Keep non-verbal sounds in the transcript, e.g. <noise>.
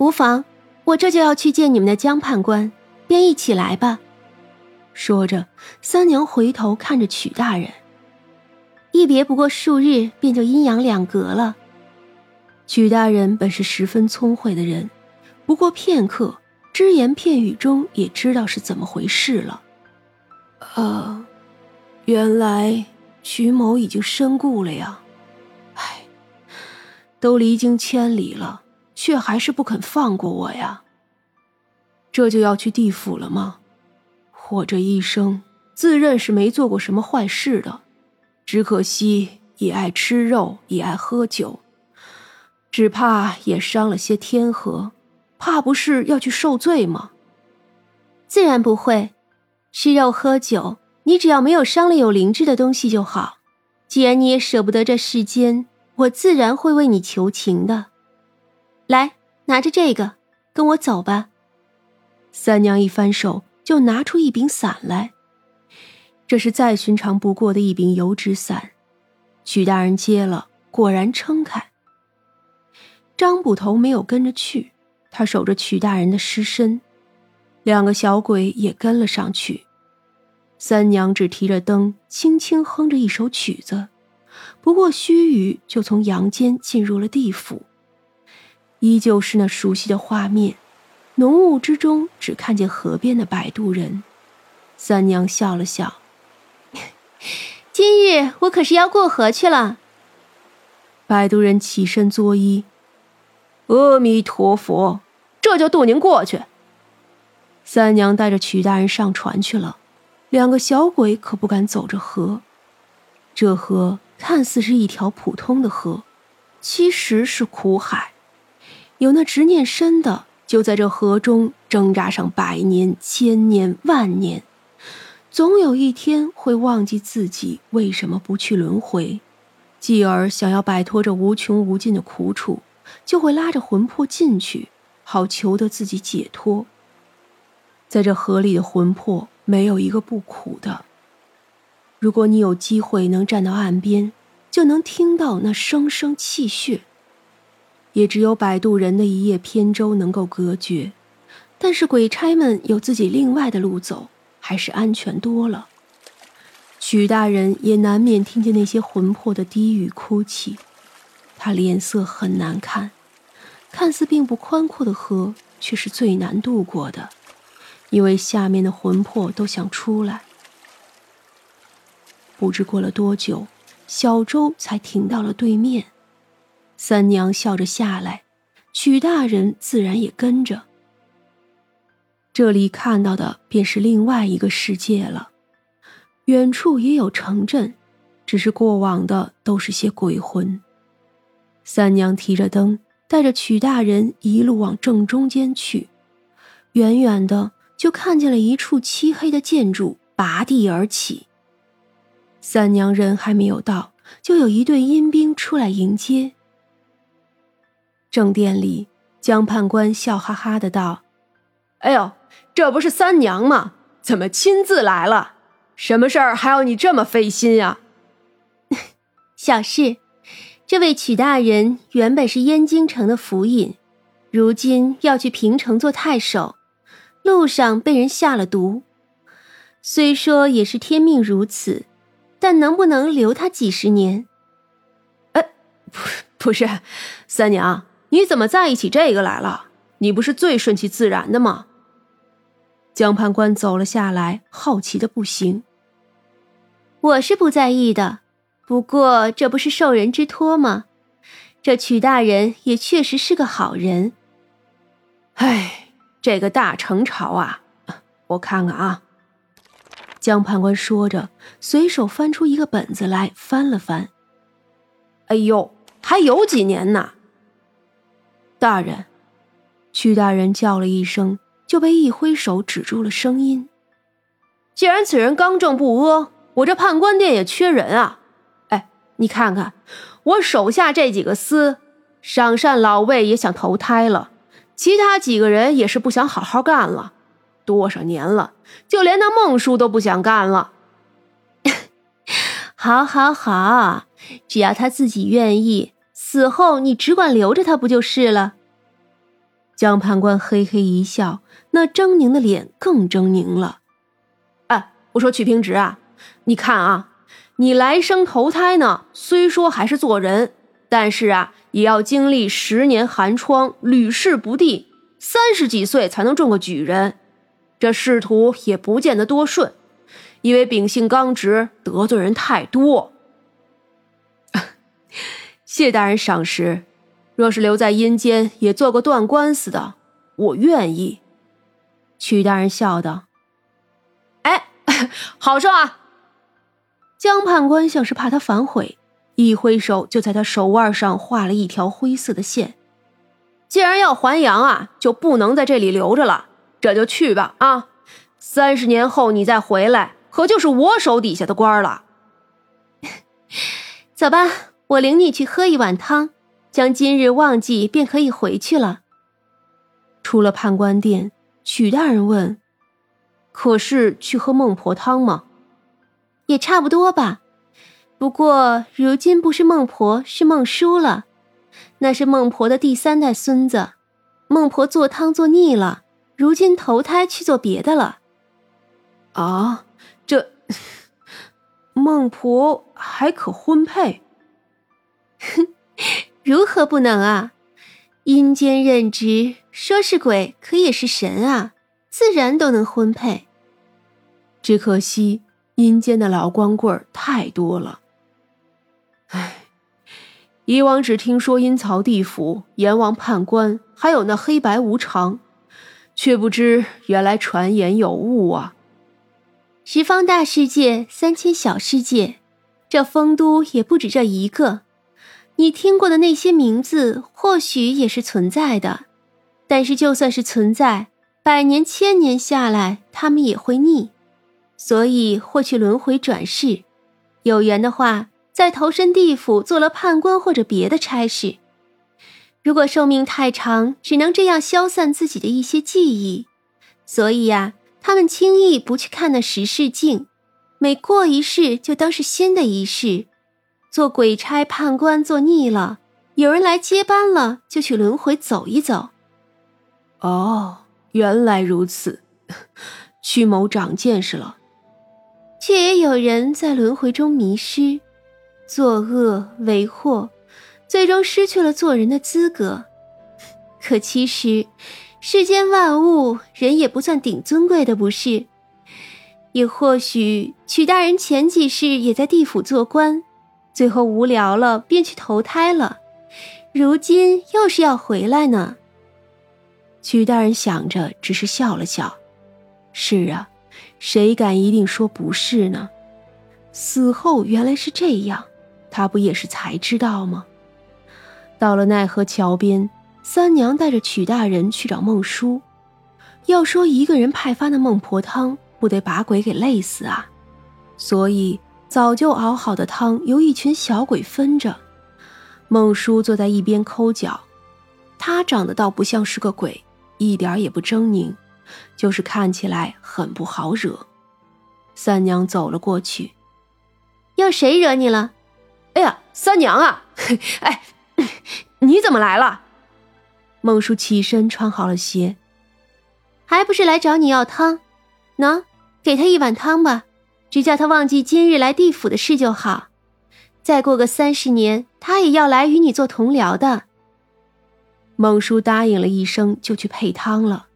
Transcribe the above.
无妨，我这就要去见你们的江判官，便一起来吧。说着，三娘回头看着曲大人。一别不过数日，便就阴阳两隔了。曲大人本是十分聪慧的人，不过片刻，只言片语中也知道是怎么回事了。呃，原来曲某已经身故了呀！唉，都离京千里了，却还是不肯放过我呀。这就要去地府了吗？我这一生自认是没做过什么坏事的。只可惜也爱吃肉，也爱喝酒，只怕也伤了些天和，怕不是要去受罪吗？自然不会，吃肉喝酒，你只要没有伤了有灵智的东西就好。既然你也舍不得这世间，我自然会为你求情的。来，拿着这个，跟我走吧。三娘一翻手，就拿出一柄伞来。这是再寻常不过的一柄油纸伞，曲大人接了，果然撑开。张捕头没有跟着去，他守着曲大人的尸身，两个小鬼也跟了上去。三娘只提着灯，轻轻哼着一首曲子，不过须臾就从阳间进入了地府，依旧是那熟悉的画面，浓雾之中只看见河边的摆渡人。三娘笑了笑。<laughs> 今日我可是要过河去了。摆渡人起身作揖：“阿弥陀佛，这就渡您过去。”三娘带着曲大人上船去了，两个小鬼可不敢走着河。这河看似是一条普通的河，其实是苦海。有那执念深的，就在这河中挣扎上百年、千年、万年。总有一天会忘记自己为什么不去轮回，继而想要摆脱这无穷无尽的苦楚，就会拉着魂魄进去，好求得自己解脱。在这河里的魂魄没有一个不苦的。如果你有机会能站到岸边，就能听到那声声泣血。也只有摆渡人的一叶扁舟能够隔绝，但是鬼差们有自己另外的路走。还是安全多了。曲大人也难免听见那些魂魄的低语哭泣，他脸色很难看。看似并不宽阔的河，却是最难渡过的，因为下面的魂魄都想出来。不知过了多久，小舟才停到了对面。三娘笑着下来，曲大人自然也跟着。这里看到的便是另外一个世界了，远处也有城镇，只是过往的都是些鬼魂。三娘提着灯，带着曲大人一路往正中间去，远远的就看见了一处漆黑的建筑拔地而起。三娘人还没有到，就有一队阴兵出来迎接。正殿里，江判官笑哈哈的道：“哎呦！”这不是三娘吗？怎么亲自来了？什么事儿还要你这么费心呀？<laughs> 小事，这位曲大人原本是燕京城的府尹，如今要去平城做太守，路上被人下了毒。虽说也是天命如此，但能不能留他几十年？呃，不，不是，三娘，你怎么在意起这个来了？你不是最顺其自然的吗？江判官走了下来，好奇的不行。我是不在意的，不过这不是受人之托吗？这曲大人也确实是个好人。唉，这个大成朝啊，我看看啊。江判官说着，随手翻出一个本子来，翻了翻。哎呦，还有几年呢？大人，屈大人叫了一声。就被一挥手止住了声音。既然此人刚正不阿，我这判官殿也缺人啊！哎，你看看，我手下这几个司，赏善老魏也想投胎了，其他几个人也是不想好好干了。多少年了，就连那孟叔都不想干了。<laughs> 好，好，好，只要他自己愿意，死后你只管留着他不就是了？江判官嘿嘿一笑，那狰狞的脸更狰狞了。哎，我说曲平直啊，你看啊，你来生投胎呢，虽说还是做人，但是啊，也要经历十年寒窗，屡试不第，三十几岁才能中个举人，这仕途也不见得多顺，因为秉性刚直，得罪人太多。谢大人赏识。若是留在阴间，也做个断官司的，我愿意。”曲大人笑道。“哎，<laughs> 好说啊！”江判官像是怕他反悔，一挥手就在他手腕上画了一条灰色的线。“既然要还阳啊，就不能在这里留着了，这就去吧！啊，三十年后你再回来，可就是我手底下的官了。<laughs> 走吧，我领你去喝一碗汤。”将今日忘记，便可以回去了。出了判官殿，曲大人问：“可是去喝孟婆汤吗？”“也差不多吧。不过如今不是孟婆，是孟叔了。那是孟婆的第三代孙子。孟婆做汤做腻了，如今投胎去做别的了。”“啊，这 <laughs> 孟婆还可婚配？”“。”哼 <laughs> 如何不能啊？阴间任职，说是鬼，可也是神啊，自然都能婚配。只可惜阴间的老光棍太多了。唉，以往只听说阴曹地府、阎王判官，还有那黑白无常，却不知原来传言有误啊。十方大世界，三千小世界，这丰都也不止这一个。你听过的那些名字，或许也是存在的，但是就算是存在，百年千年下来，他们也会腻，所以会去轮回转世。有缘的话，再投身地府做了判官或者别的差事。如果寿命太长，只能这样消散自己的一些记忆。所以呀，他们轻易不去看那十世镜，每过一世就当是新的一世。做鬼差判官做腻了，有人来接班了，就去轮回走一走。哦，原来如此，曲某长见识了。却也有人在轮回中迷失，作恶为祸，最终失去了做人的资格。可其实，世间万物，人也不算顶尊贵的，不是？也或许曲大人前几世也在地府做官。最后无聊了，便去投胎了。如今又是要回来呢。曲大人想着，只是笑了笑。是啊，谁敢一定说不是呢？死后原来是这样，他不也是才知道吗？到了奈何桥边，三娘带着曲大人去找孟叔。要说一个人派发那孟婆汤，不得把鬼给累死啊！所以。早就熬好的汤由一群小鬼分着，孟叔坐在一边抠脚。他长得倒不像是个鬼，一点也不狰狞，就是看起来很不好惹。三娘走了过去，要谁惹你了？哎呀，三娘啊！<laughs> 哎，<clears throat> 你怎么来了？孟叔起身穿好了鞋，还不是来找你要汤？喏，给他一碗汤吧。只叫他忘记今日来地府的事就好，再过个三十年，他也要来与你做同僚的。孟叔答应了一声，就去配汤了。